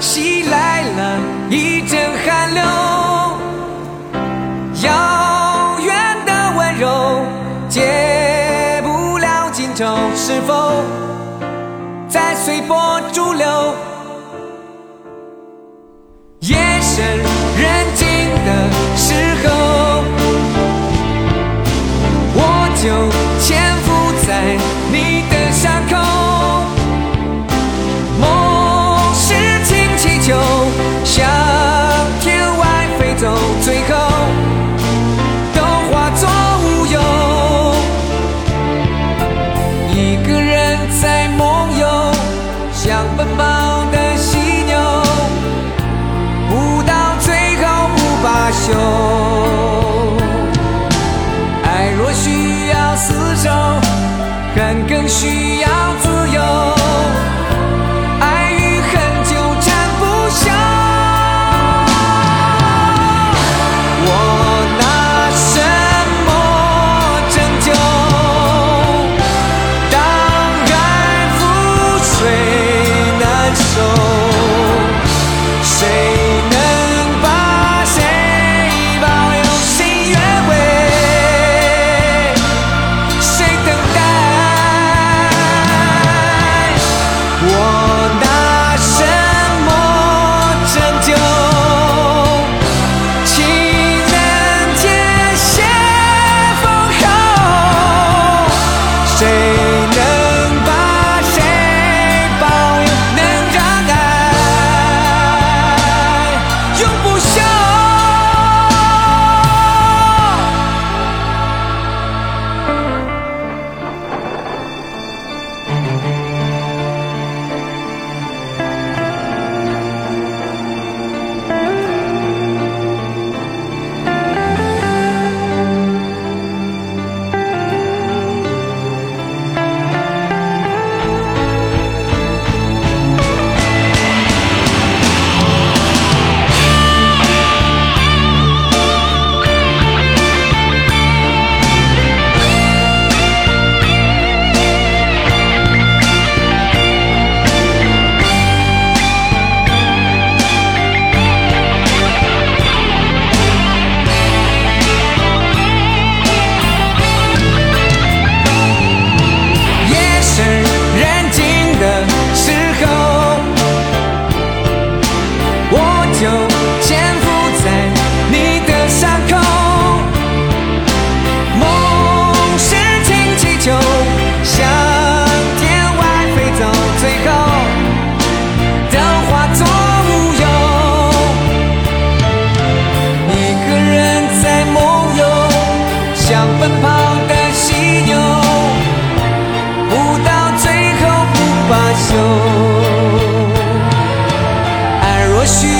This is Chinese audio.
袭来了一阵寒流，遥远的温柔，解不了尽头，是否在随波逐流。Hoje